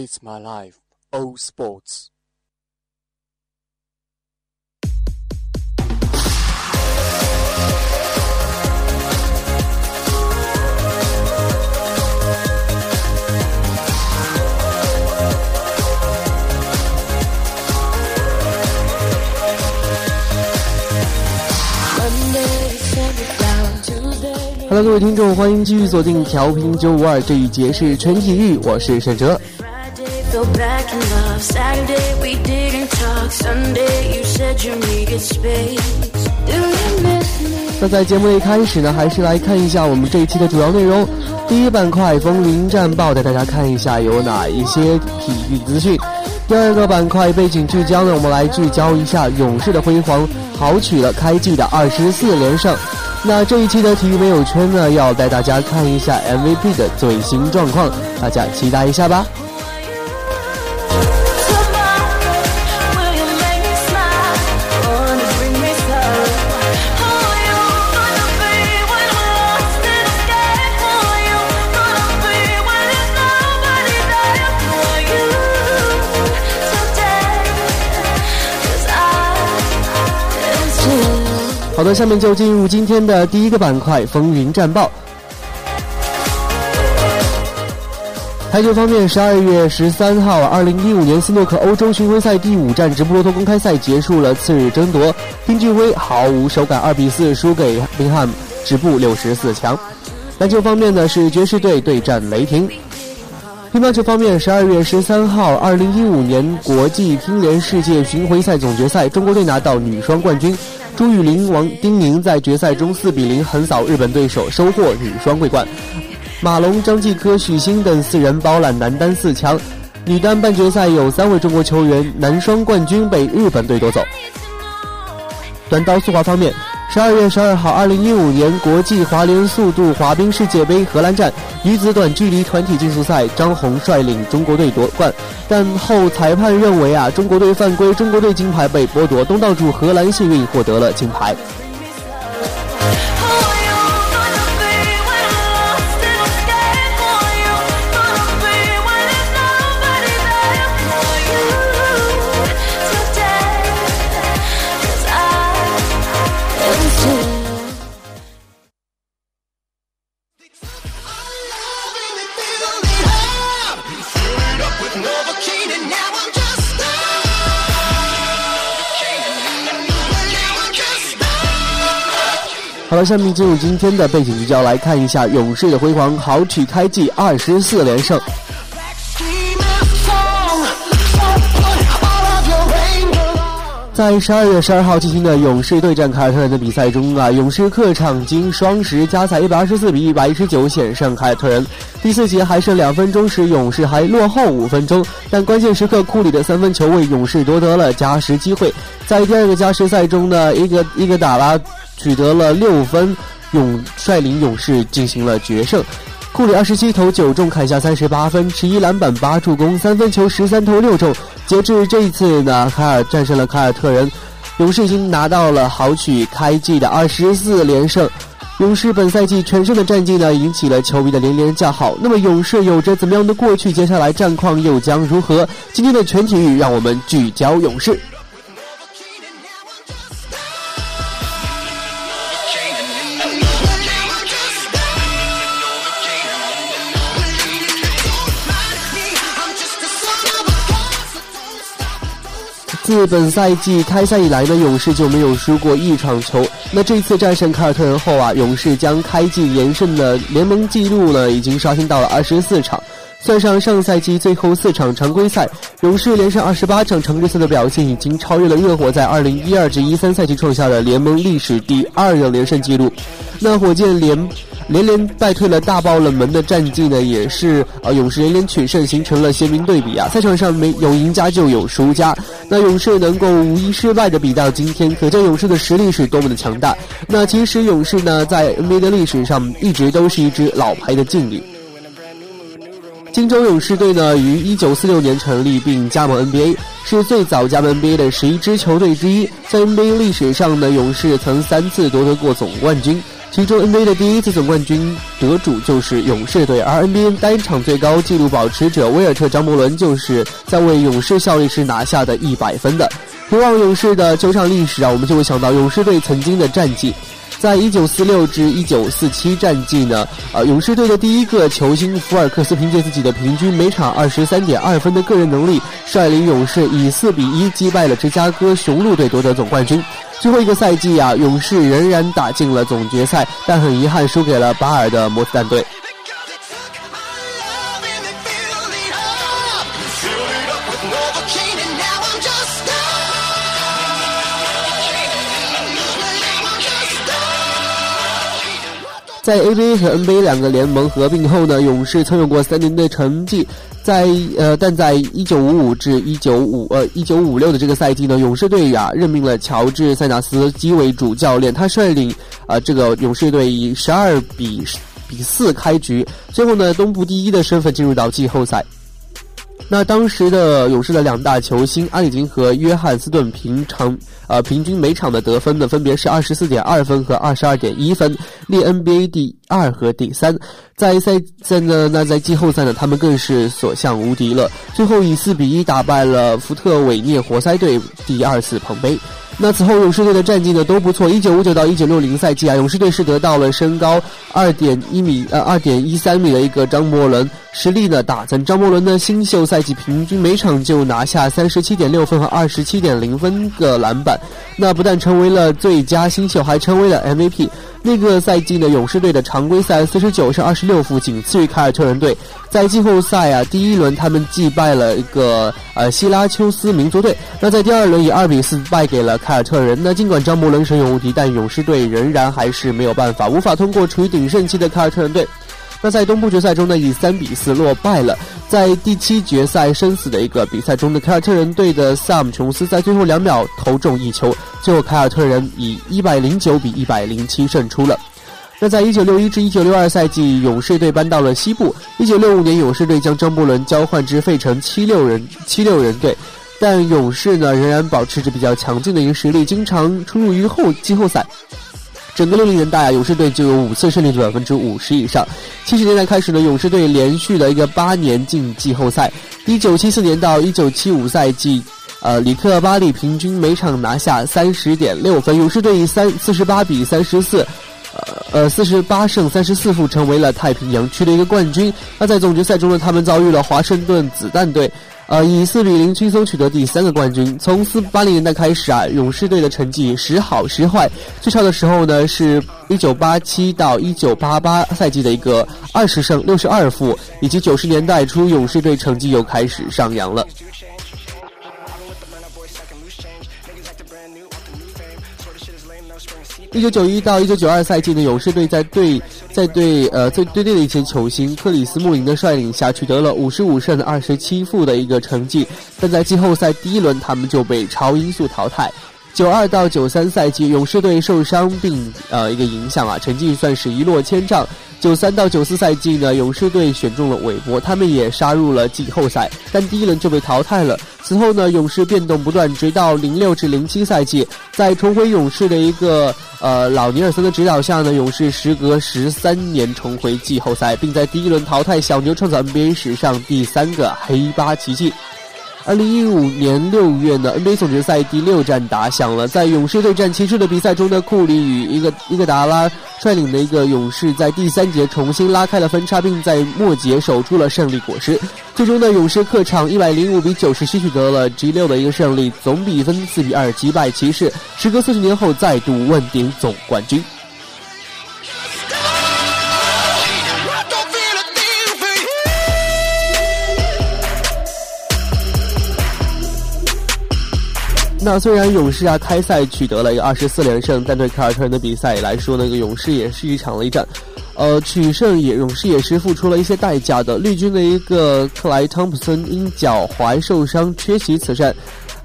It's my life, All Sports。Hello，各位听众，欢迎继续锁定调频九五二，这一节是全体育，我是沈哲。Friday, fell back in love. Saturday, we didn't talk. Sunday, you said you need space. 那在节目一开始呢，还是来看一下我们这一期的主要内容。第一板块风云战报，带大家看一下有哪一些体育资讯。第二个板块背景聚焦呢，我们来聚焦一下勇士的辉煌，豪取了开季的二十四连胜。那这一期的体育没有圈呢，要带大家看一下 MVP 的最新状况，大家期待一下吧。好的，下面就进入今天的第一个板块风云战报。台球方面，十二月十三号，二零一五年斯诺克欧洲巡回赛第五站直布罗陀公开赛结束了次日争夺，丁俊晖毫无手感，二比四输给宾汉，止步六十四强。篮球方面呢，是爵士队对战雷霆。乒乓球方面，十二月十三号，二零一五年国际乒联世界巡回赛总决赛，中国队拿到女双冠军。朱雨玲、王丁宁在决赛中四比零横扫日本对手，收获女双桂冠。马龙、张继科、许昕等四人包揽男单四强。女单半决赛有三位中国球员男双冠军被日本队夺走。短道速滑方面，十二月十二号，二零一五年国际滑联速度滑冰世界杯荷兰站女子短距离团体竞速赛，张红率领中国队夺冠，但后裁判认为啊，中国队犯规，中国队金牌被剥夺，东道主荷兰幸运获得了金牌。了，下面进入今天的背景聚焦，来看一下勇士的辉煌，豪取开季二十四连胜。在十二月十二号进行的勇士对战凯尔特人的比赛中啊，勇士客场经双十加赛一百二十四比一百一十九险胜凯尔特人。第四节还剩两分钟时，勇士还落后五分钟，但关键时刻库里的三分球为勇士夺得了加时机会。在第二个加时赛中呢，伊格伊格达拉取得了六分，勇率领勇士进行了决胜。库里二十七投九中，砍下三十八分，十一篮板八助攻，三分球十三投六中。截至这一次呢，凯尔战胜了凯尔特人，勇士已经拿到了豪取开季的二十四连胜。勇士本赛季全胜的战绩呢，引起了球迷的连连叫好。那么勇士有着怎么样的过去？接下来战况又将如何？今天的全体育，让我们聚焦勇士。自本赛季开赛以来呢，勇士就没有输过一场球。那这次战胜凯尔特人后啊，勇士将开季连胜的联盟纪录呢，已经刷新到了二十四场。算上上赛季最后四场常规赛，勇士连胜二十八场常规赛的表现，已经超越了热火在二零一二至一三赛季创下的联盟历史第二个连胜纪录。那火箭连连连败退了大爆冷门的战绩呢，也是呃勇士连连取胜，形成了鲜明对比啊。赛场上没有赢家就有输家，那勇士能够无一失败的比到今天，可见勇士的实力是多么的强大。那其实勇士呢，在 NBA 的历史上一直都是一支老牌的劲旅。金州勇士队呢，于1946年成立并加盟 NBA，是最早加盟 NBA 的十一支球队之一。在 NBA 历史上呢，勇士曾三次夺得过总冠军，其中 NBA 的第一次总冠军得主就是勇士队，而 NBA 单场最高纪录保持者威尔特·张伯伦就是在为勇士效力时拿下的一百分的。回望勇士的球场历史啊，我们就会想到勇士队曾经的战绩。在一九四六至一九四七战绩呢，呃，勇士队的第一个球星福尔克斯凭借自己的平均每场二十三点二分的个人能力，率领勇士以四比一击败了芝加哥雄鹿队夺得总冠军。最后一个赛季啊，勇士仍然打进了总决赛，但很遗憾输给了巴尔的摩斯蛋队。在 ABA 和 NBA 两个联盟合并后呢，勇士曾有过三年的成绩。在呃，但在一九五五至一九五呃一九五六的这个赛季呢，勇士队啊任命了乔治塞纳斯基为主教练，他率领啊、这个勇士队以十二比比四开局，最后呢东部第一的身份进入到季后赛。那当时的勇士的两大球星阿里金和约翰斯顿平常呃平均每场的得分呢分别是二十四点二分和二十二点一分，列 NBA 第二和第三。在赛在呢那在季后赛呢，他们更是所向无敌了，最后以四比一打败了福特韦涅活塞队，第二次捧杯。那此后勇士队的战绩呢都不错。一九五九到一九六零赛季啊，勇士队是得到了身高二点一米呃二点一三米的一个张伯伦，实力呢大增。张伯伦呢新秀赛季平均每场就拿下三十七点六分和二十七点零分个篮板，那不但成为了最佳新秀，还成为了 MVP。那个赛季呢，勇士队的常规赛四十九胜二十六负，仅次于凯尔特人队。在季后赛啊，第一轮他们击败了一个呃希拉丘斯民族队。那在第二轮以二比四败给了凯尔特人。那尽管张伯伦神勇无敌，但勇士队仍然还是没有办法，无法通过处于鼎盛期的凯尔特人队。那在东部决赛中呢，以三比四落败了。在第七决赛生死的一个比赛中呢，凯尔特人队的萨姆琼斯在最后两秒投中一球，最后凯尔特人以一百零九比一百零七胜出了。那在一九六一至一九六二赛季，勇士队搬到了西部。一九六五年，勇士队将张伯伦交换至费城七六人七六人队，但勇士呢仍然保持着比较强劲的一个实力，经常出入于后季后赛。整个六零年代啊，勇士队就有五次胜率的百分之五十以上。七十年代开始呢，勇士队连续的一个八年进季后赛。一九七四年到一九七五赛季，呃，里克巴利平均每场拿下三十点六分，勇士队以三四十八比三十四。呃呃，四十八胜三十四负，成为了太平洋区的一个冠军。那在总决赛中呢，他们遭遇了华盛顿子弹队，呃，以四比零轻松取得第三个冠军。从四八零年代开始啊，勇士队的成绩时好时坏，最差的时候呢是一九八七到一九八八赛季的一个二十胜六十二负，以及九十年代初勇士队成绩又开始上扬了。一九九一到一九九二赛季呢，勇士队在对在对呃在队内的一些球星克里斯穆林的率领下，取得了五十五胜二十七负的一个成绩，但在季后赛第一轮他们就被超音速淘汰。九二到九三赛季，勇士队受伤并呃一个影响啊，成绩算是一落千丈。九三到九四赛季呢，勇士队选中了韦伯，他们也杀入了季后赛，但第一轮就被淘汰了。此后呢，勇士变动不断，直到零六至零七赛季，在重回勇士的一个呃老尼尔森的指导下呢，勇士时隔十三年重回季后赛，并在第一轮淘汰小牛，创造 NBA 史上第三个黑八奇迹。二零一五年六月呢，NBA 总决赛第六战打响了。在勇士对战骑士的比赛中呢，库里与一个伊戈达拉率领的一个勇士在第三节重新拉开了分差，并在末节守住了胜利果实。最终呢，勇士客场一百零五比九十七取得了 G 六的一个胜利，总比分四比二击败骑士，时隔四十年后再度问鼎总冠军。那虽然勇士啊开赛取得了一个二十四连胜，但对凯尔特人的比赛来说，那个勇士也是一场雷战。呃，取胜也勇士也是付出了一些代价的。绿军的一个克莱汤普森因脚踝受伤缺席此战。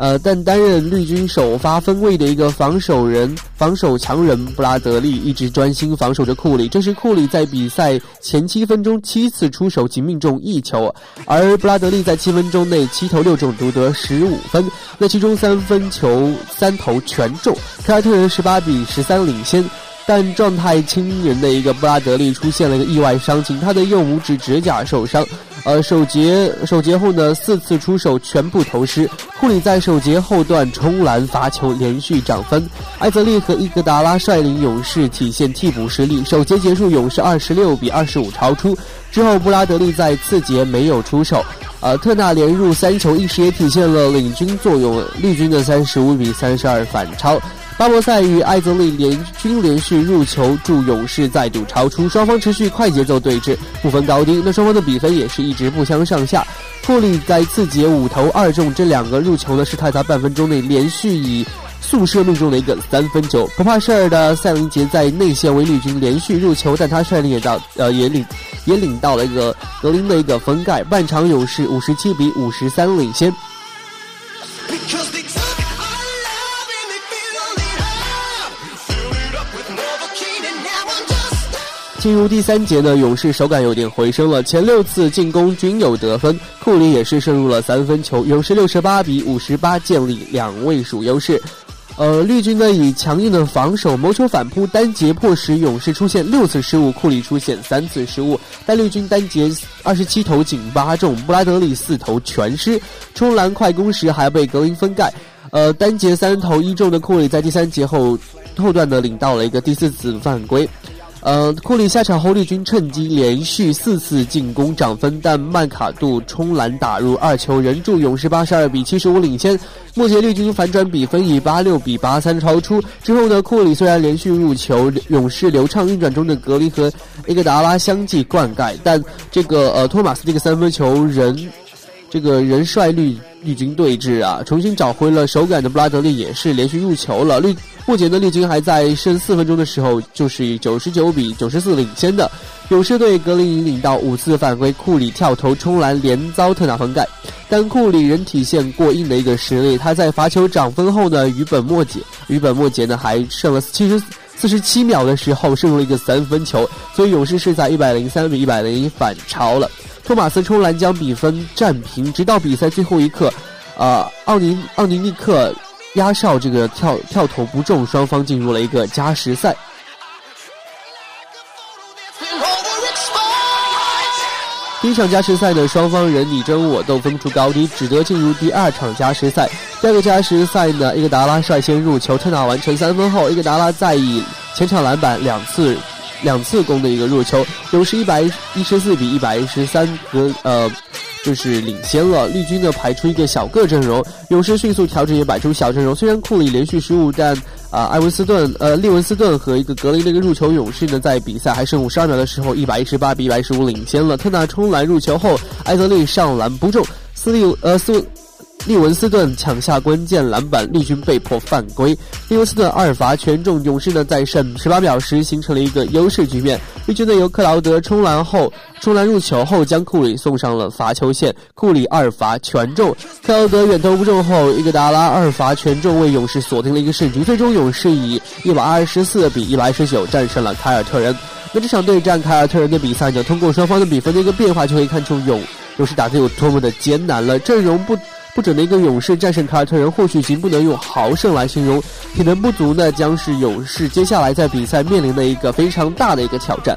呃，但担任绿军首发分位的一个防守人、防守强人布拉德利一直专心防守着库里。这是库里在比赛前七分钟七次出手仅命中一球，而布拉德利在七分钟内七投六中，独得十五分。那其中三分球三投全中，凯尔特人十八比十三领先。但状态惊人的一个布拉德利出现了一个意外伤情，他的右拇指指甲受伤。呃，首节首节后呢，四次出手全部投失。库里在首节后段冲篮罚球，连续涨分。艾泽利和伊戈达拉率领勇士体现替补实力。首节结束，勇士二十六比二十五超出。之后，布拉德利在次节没有出手。呃，特纳连入三球，一时也体现了领军作用。绿军的三十五比三十二反超。巴博塞与艾泽利联均连续入球，助勇士再度超出。双方持续快节奏对峙，不分高低。那双方的比分也是一直不相上下。库里在次节五投二中，这两个入球呢是他在半分钟内连续以速射命中的一个三分球。不怕事儿的塞林杰在内线为绿军连续入球，但他率领也到呃也领也领到了一个格林的一个封盖。半场勇士五十七比五十三领先。进入第三节呢，勇士手感有点回升了，前六次进攻均有得分，库里也是射入了三分球，勇士六十八比五十八建立两位数优势。呃，绿军呢以强硬的防守谋求反扑，单节迫使勇士出现六次失误，库里出现三次失误，但绿军单节二十七投仅八中，布拉德利四投全失，冲篮快攻时还被格林封盖。呃，单节三投一中的库里在第三节后后段呢领到了一个第四次犯规。呃，库里下场后，绿军趁机连续四次进攻涨分，但曼卡杜冲篮打入二球，仍助勇士八十二比七十五领先。目前绿军反转比分以八六比八三超出。之后呢，库里虽然连续入球，勇士流畅运转中的格林和伊戈达拉相继灌溉，但这个呃托马斯这个三分球仍 这个人率绿绿军对峙啊，重新找回了手感的布拉德利也是连续入球了。绿目前的绿军还在剩四分钟的时候，就是以九十九比九十四领先的。勇士队格林引领到五次犯规，库里跳投冲篮连遭特纳封盖，但库里仍体现过硬的一个实力。他在罚球涨分后呢，于本末节，于本末节呢还剩了七十四十七秒的时候射入了一个三分球，所以勇士是在一百零三比一百零一反超了。托马斯冲篮将比分战平，直到比赛最后一刻，呃，奥尼奥尼尼克压哨这个跳跳投不中，双方进入了一个加时赛。第一场加时赛呢，双方人你争我斗，分不出高低，只得进入第二场加时赛。第二个加时赛呢，伊戈达拉率先入球，特纳完成三分后，伊戈达拉再以前场篮板两次两次攻的一个入球，勇士一百一十四比一百一十三和呃。就是领先了，绿军呢排出一个小个阵容，勇士迅速调整也摆出小阵容。虽然库里连续失误，但啊、艾文斯顿、呃利文斯顿和一个格林的一个入球，勇士呢在比赛还剩五十二秒的时候，一百一十八比一百一十五领先了。特纳冲篮入球后，艾泽利上篮不中，斯利呃斯利文斯顿抢下关键篮板，绿军。被迫犯规。利文斯顿二罚全中，勇士呢在剩十八秒时形成了一个优势局面。绿军。呢由克劳德冲篮后，冲篮入球后将库里送上了罚球线，库里二罚全中。克劳德远投不中后，伊戈达拉二罚全中，为勇士锁定了一个胜局。最终勇士以一百二十四比一百一十九战胜了凯尔特人。那这场对战凯尔特人的比赛呢，通过双方的比分的一个变化，就可以看出勇勇士打得有多么的艰难了。阵容不不准的一个勇士战胜凯尔特人，或许已经不能用豪胜来形容，体能不足呢，将是勇士接下来在比赛面临的一个非常大的一个挑战。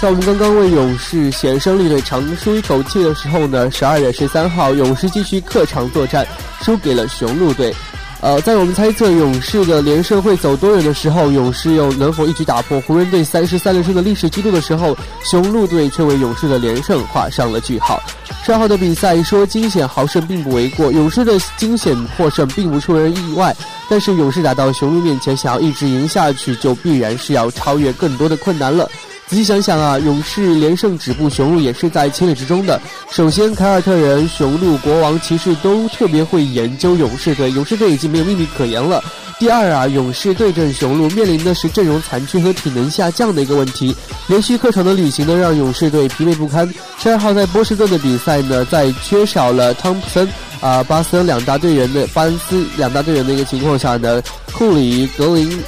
在我们刚刚为勇士险胜绿队长舒一口气的时候呢，十二月十三号，勇士继续客场作战，输给了雄鹿队。呃，在我们猜测勇士的连胜会走多远的时候，勇士又能否一举打破湖人队三十三连胜的历史记录的时候，雄鹿队却为勇士的连胜画上了句号。十二号的比赛说惊险好胜并不为过，勇士的惊险获胜并不出人意外，但是勇士打到雄鹿面前，想要一直赢下去，就必然是要超越更多的困难了。仔细想想啊，勇士连胜止步雄鹿也是在情理之中的。首先，凯尔特人、雄鹿、国王、骑士都特别会研究勇士队，勇士队已经没有秘密可言了。第二啊，勇士对阵雄鹿面临的是阵容残缺和体能下降的一个问题，连续客场的旅行呢，让勇士队疲惫不堪。十二号在波士顿的比赛呢，在缺少了汤普森啊、巴斯两大队员的巴恩斯两大队员的一个情况下呢，库里、格林。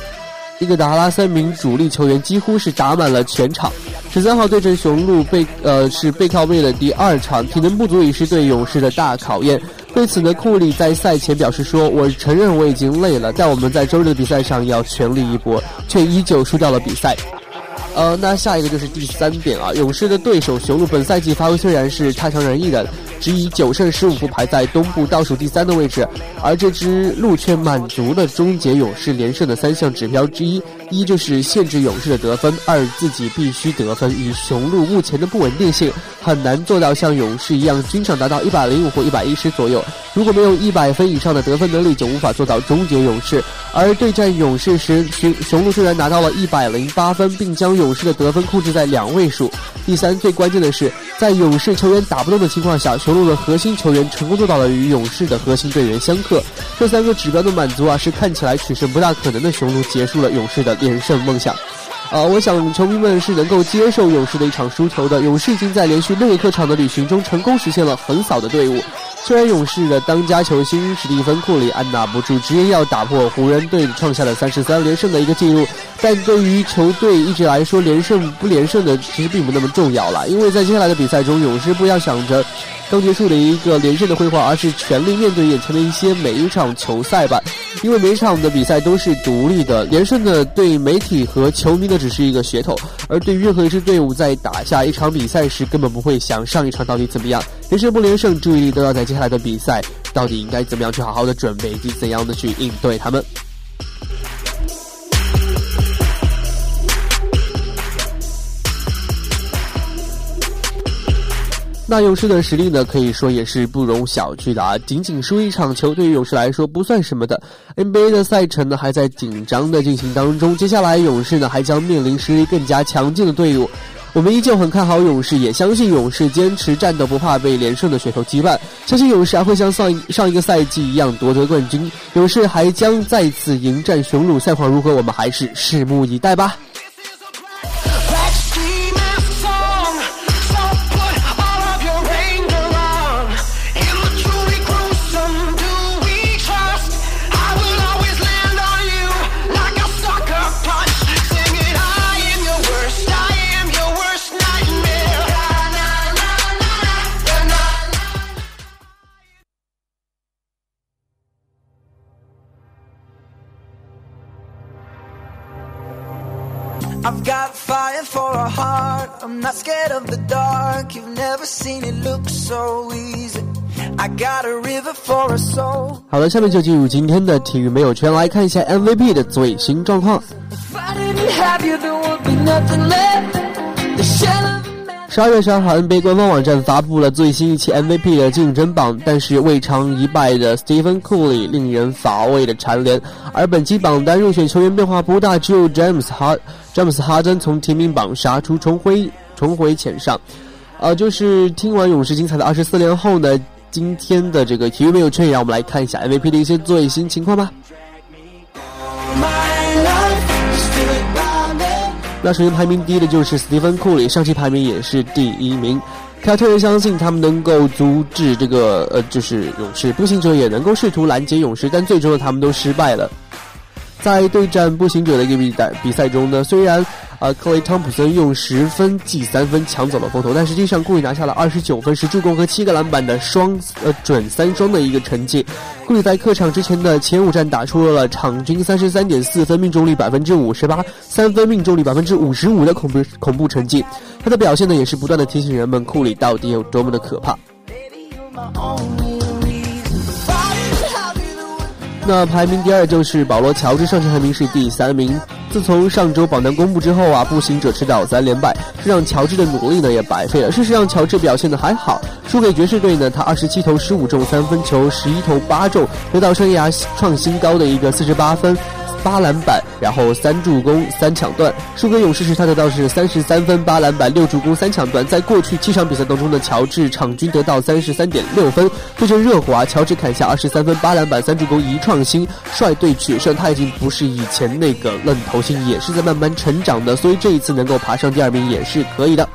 一个达拉三名主力球员几乎是打满了全场。十三号对阵雄鹿背呃是背靠背的第二场，体能不足也是对勇士的大考验。对此呢，库里在赛前表示说：“我承认我已经累了，但我们在周日的比赛上要全力一搏，却依旧输掉了比赛。”呃，那下一个就是第三点啊，勇士的对手雄鹿本赛季发挥虽然是差强人意的，只以九胜十五负排在东部倒数第三的位置，而这支鹿却满足了终结勇士连胜的三项指标之一，一就是限制勇士的得分，二自己必须得分。以雄鹿目前的不稳定性，很难做到像勇士一样均场达到一百零五或一百一十左右。如果没有一百分以上的得分能力，就无法做到终结勇士。而对战勇士时，雄雄鹿虽然拿到了一百零八分，并将勇士的得分控制在两位数。第三，最关键的是，在勇士球员打不动的情况下，雄鹿的核心球员成功做到了与勇士的核心队员相克。这三个指标的满足啊，是看起来取胜不大可能的雄鹿结束了勇士的连胜梦想。呃，我想球迷们是能够接受勇士的一场输球的。勇士已经在连续六个客场的旅行中成功实现了横扫的队伍。虽然勇士的当家球星史蒂芬·库里按捺不住，执意要打破湖人队创下的三十三连胜的一个记录，但对于球队一直来说，连胜不连胜的其实并不那么重要了。因为在接下来的比赛中，勇士不要想着刚结束的一个连胜的辉煌，而是全力面对眼前的一些每一场球赛吧。因为每场的比赛都是独立的，连胜的对媒体和球迷呢只是一个噱头，而对于任何一支队伍在打下一场比赛时，根本不会想上一场到底怎么样。连胜不连胜，注意力都要在接下来的比赛到底应该怎么样去好好的准备，以及怎样的去应对他们。那勇士的实力呢，可以说也是不容小觑的啊！仅仅输一场球，对于勇士来说不算什么的。NBA 的赛程呢，还在紧张的进行当中，接下来勇士呢还将面临实力更加强劲的队伍。我们依旧很看好勇士，也相信勇士坚持战斗，不怕被连胜的噱头击败。相信勇士还会像上一上一个赛季一样夺得冠军。勇士还将再次迎战雄鹿，赛况如何，我们还是拭目以待吧。I'm not scared of the dark. You've never seen it look so easy. I got a river for a soul. 好了，下面就进入今天的体育没有圈，来看一下 MVP 的最新状况。十二月十二号，NBA 官方网站发布了最新一期 MVP 的竞争榜，但是未尝一败的 Stephen Curry 令人乏味的蝉联。而本期榜单入选球员变化不大，只有詹姆斯哈詹姆斯哈登从提名榜杀出重围。重回前上。呃，就是听完勇士精彩的二十四连后呢，今天的这个体育没有圈，也让我们来看一下 MVP 的一些最新情况吧。那首先排名第一的就是斯蒂芬·库里，上期排名也是第一名。凯特人相信他们能够阻止这个呃，就是勇士。步行者也能够试图拦截勇士，但最终呢，他们都失败了。在对战步行者的一个比赛比赛中呢，虽然呃克雷汤普森用十分记三分抢走了风头，但实际上库里拿下了二十九分、十助攻和七个篮板的双呃准三双的一个成绩。库里在客场之前的前五战打出了场均三十三点四分、命中率百分之五十八、三分命中率百分之五十五的恐怖恐怖成绩。他的表现呢，也是不断的提醒人们库里到底有多么的可怕。那排名第二就是保罗·乔治，上期排名是第三名。自从上周榜单公布之后啊，步行者吃到三连败，这让乔治的努力呢也白费了。事实上，乔治表现的还好，输给爵士队呢，他二十七投十五中三分球，十一投八中，得到生涯创新高的一个四十八分。八篮板，然后三助攻、三抢断。输给勇士时，他得到是三十三分、八篮板、六助攻、三抢断。在过去七场比赛当中的乔治场均得到三十三点六分。对阵热火啊，乔治砍下二十三分、八篮板、三助攻，一创新，率队取胜。他已经不是以前那个愣头青，也是在慢慢成长的。所以这一次能够爬上第二名也是可以的。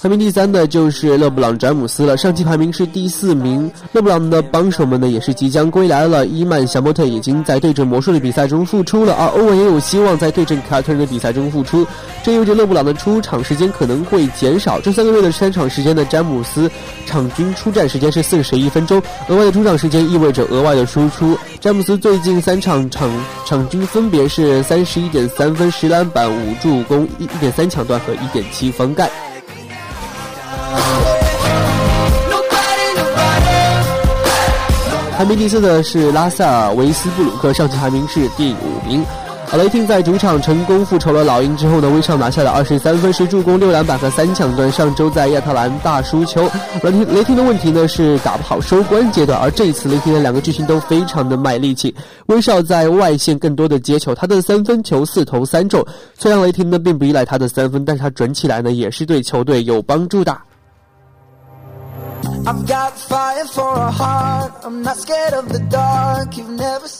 排名第三的就是勒布朗·詹姆斯了，上期排名是第四名。勒布朗的帮手们呢也是即将归来了，伊曼·小莫特已经在对阵魔术的比赛中复出了，而欧文也有希望在对阵凯尔特人的比赛中复出，这意味着勒布朗的出场时间可能会减少。这三个月的三场时间呢，詹姆斯场均出战时间是四十一分钟，额外的出场时间意味着额外的输出。詹姆斯最近三场场场均分别是三十一点三分、十篮板、五助攻、一点三抢断和一点七封盖。排名第四的是拉塞尔·维斯布鲁克，上期排名是第五名。雷霆在主场成功复仇了老鹰之后呢，威少拿下了二十三分、十助攻、六篮板和三抢断。上周在亚特兰大输球，雷霆雷霆的问题呢是打不好收官阶段，而这一次雷霆的两个巨星都非常的卖力气。威少在外线更多的接球，他的三分球四投三中。虽然雷霆呢并不依赖他的三分，但是他准起来呢也是对球队有帮助的。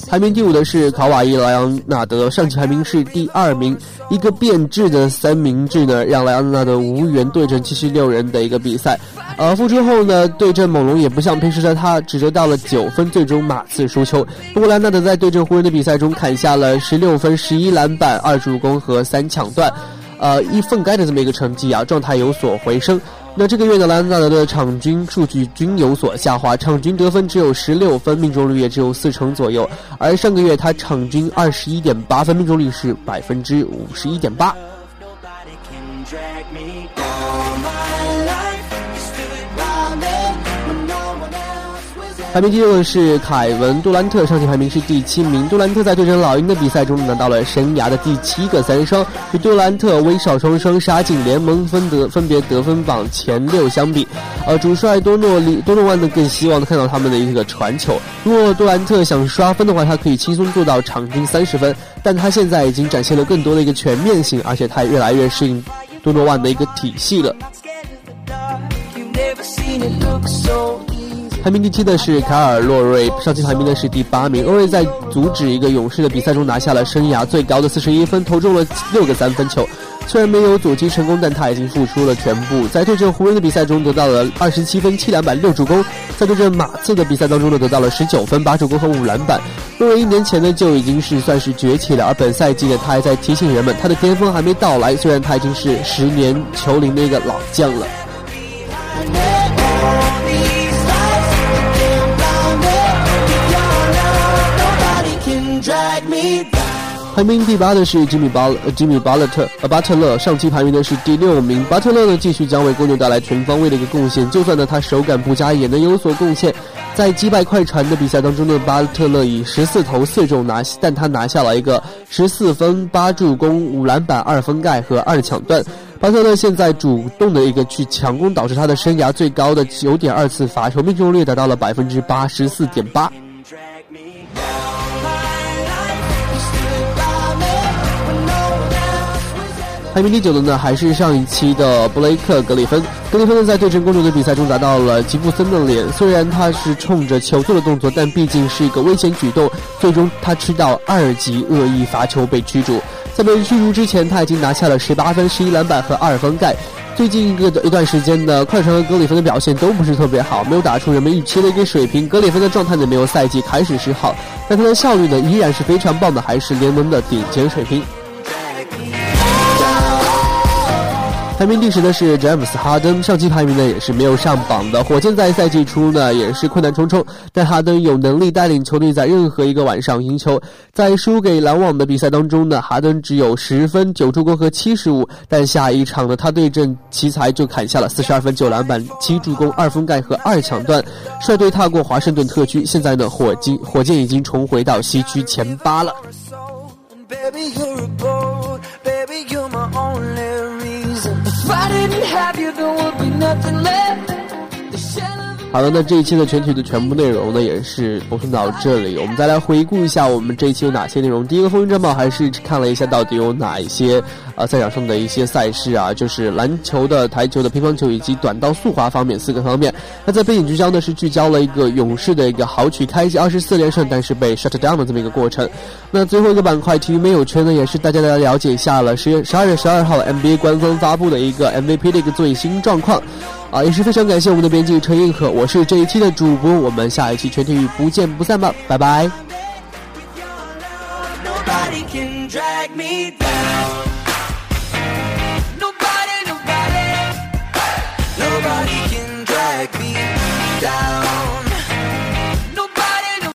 排名第五的是卡瓦伊·莱昂纳德，上期排名是第二名。一个变质的三明治呢，让莱昂纳德无缘对阵七十六人的一个比赛。呃，复出后呢，对阵猛龙也不像平时的他，只得到了九分，最终马刺输球。不过莱昂纳德在对阵湖人的比赛中砍下了十六分、十一篮板、二助攻和三抢断，呃，一份该的这么一个成绩啊，状态有所回升。那这个月的莱恩纳德的场均数据均有所下滑，场均得分只有十六分，命中率也只有四成左右。而上个月他场均二十一点八分，命中率是百分之五十一点八。排名第六的是凯文·杜兰特，上期排名是第七名。杜兰特在对阵老鹰的比赛中拿到了生涯的第七个三双，与杜兰特、威少双双杀进联盟分得分别得分榜前六相比，呃，主帅多诺里多诺万呢更希望看到他们的一个传球。如果杜兰特想刷分的话，他可以轻松做到场均三十分，但他现在已经展现了更多的一个全面性，而且他也越来越适应多诺万的一个体系了。排名第七的是卡尔洛瑞，上期排名的是第八名。洛瑞在阻止一个勇士的比赛中拿下了生涯最高的四十一分，投中了六个三分球。虽然没有阻击成功，但他已经付出了全部。在对阵湖人的比赛中得到了二十七分、七篮板、六助攻；在对阵马刺的比赛当中呢，得到了十九分、八助攻和五篮板。洛瑞一年前呢就已经是算是崛起了，而本赛季呢，他还在提醒人们，他的巅峰还没到来。虽然他已经是十年球龄的一个老将了。排名第八的是吉米巴吉米巴勒特呃巴特勒，上期排名的是第六名。巴特勒呢继续将为公牛带来全方位的一个贡献，就算呢他手感不佳，也能有所贡献。在击败快船的比赛当中呢，巴特勒以十四投四中拿，但他拿下了一个十四分、八助攻、五篮板、二分盖和二抢断。巴特勒现在主动的一个去强攻，导致他的生涯最高的九点二次罚球命中率达到了百分之八十四点八。排名第九的呢，还是上一期的布雷克·格里芬。格里芬呢，在对阵公牛的比赛中拿到了吉布森的脸。虽然他是冲着球做的动作，但毕竟是一个危险举动。最终他吃到二级恶意罚球被驱逐。在被驱逐之前，他已经拿下了十八分、十一篮板和二分盖。最近一个一段时间呢，快船和格里芬的表现都不是特别好，没有打出人们预期的一个水平。格里芬的状态呢，没有赛季开始时好，但他的效率呢依然是非常棒的，还是联盟的顶尖水平。排名第十的是詹姆斯哈登，上期排名呢也是没有上榜的。火箭在赛季初呢也是困难重重，但哈登有能力带领球队在任何一个晚上赢球。在输给篮网的比赛当中呢，哈登只有十分、九助攻和七十五，但下一场呢他对阵奇才就砍下了四十二分、九篮板、七助攻、二封盖和二抢断，率队踏过华盛顿特区。现在呢火箭火箭已经重回到西区前八了。好的，那这一期的全体的全部内容呢，也是播送到这里。我们再来回顾一下我们这一期有哪些内容。第一个风云战报还是看了一下到底有哪一些呃赛场上的一些赛事啊，就是篮球的、台球的、乒乓球以及短道速滑方面四个方面。那在背景聚焦呢是聚焦了一个勇士的一个豪取开季二十四连胜，但是被 shut down 的这么一个过程。那最后一个板块体育没有圈呢，也是大家来了解一下了十月十二月十二号 NBA 官方发布的一个 MVP 的一个最新状况。啊，也是非常感谢我们的编辑陈映和，我是这一期的主播，我们下一期全体育不见不散吧，拜拜。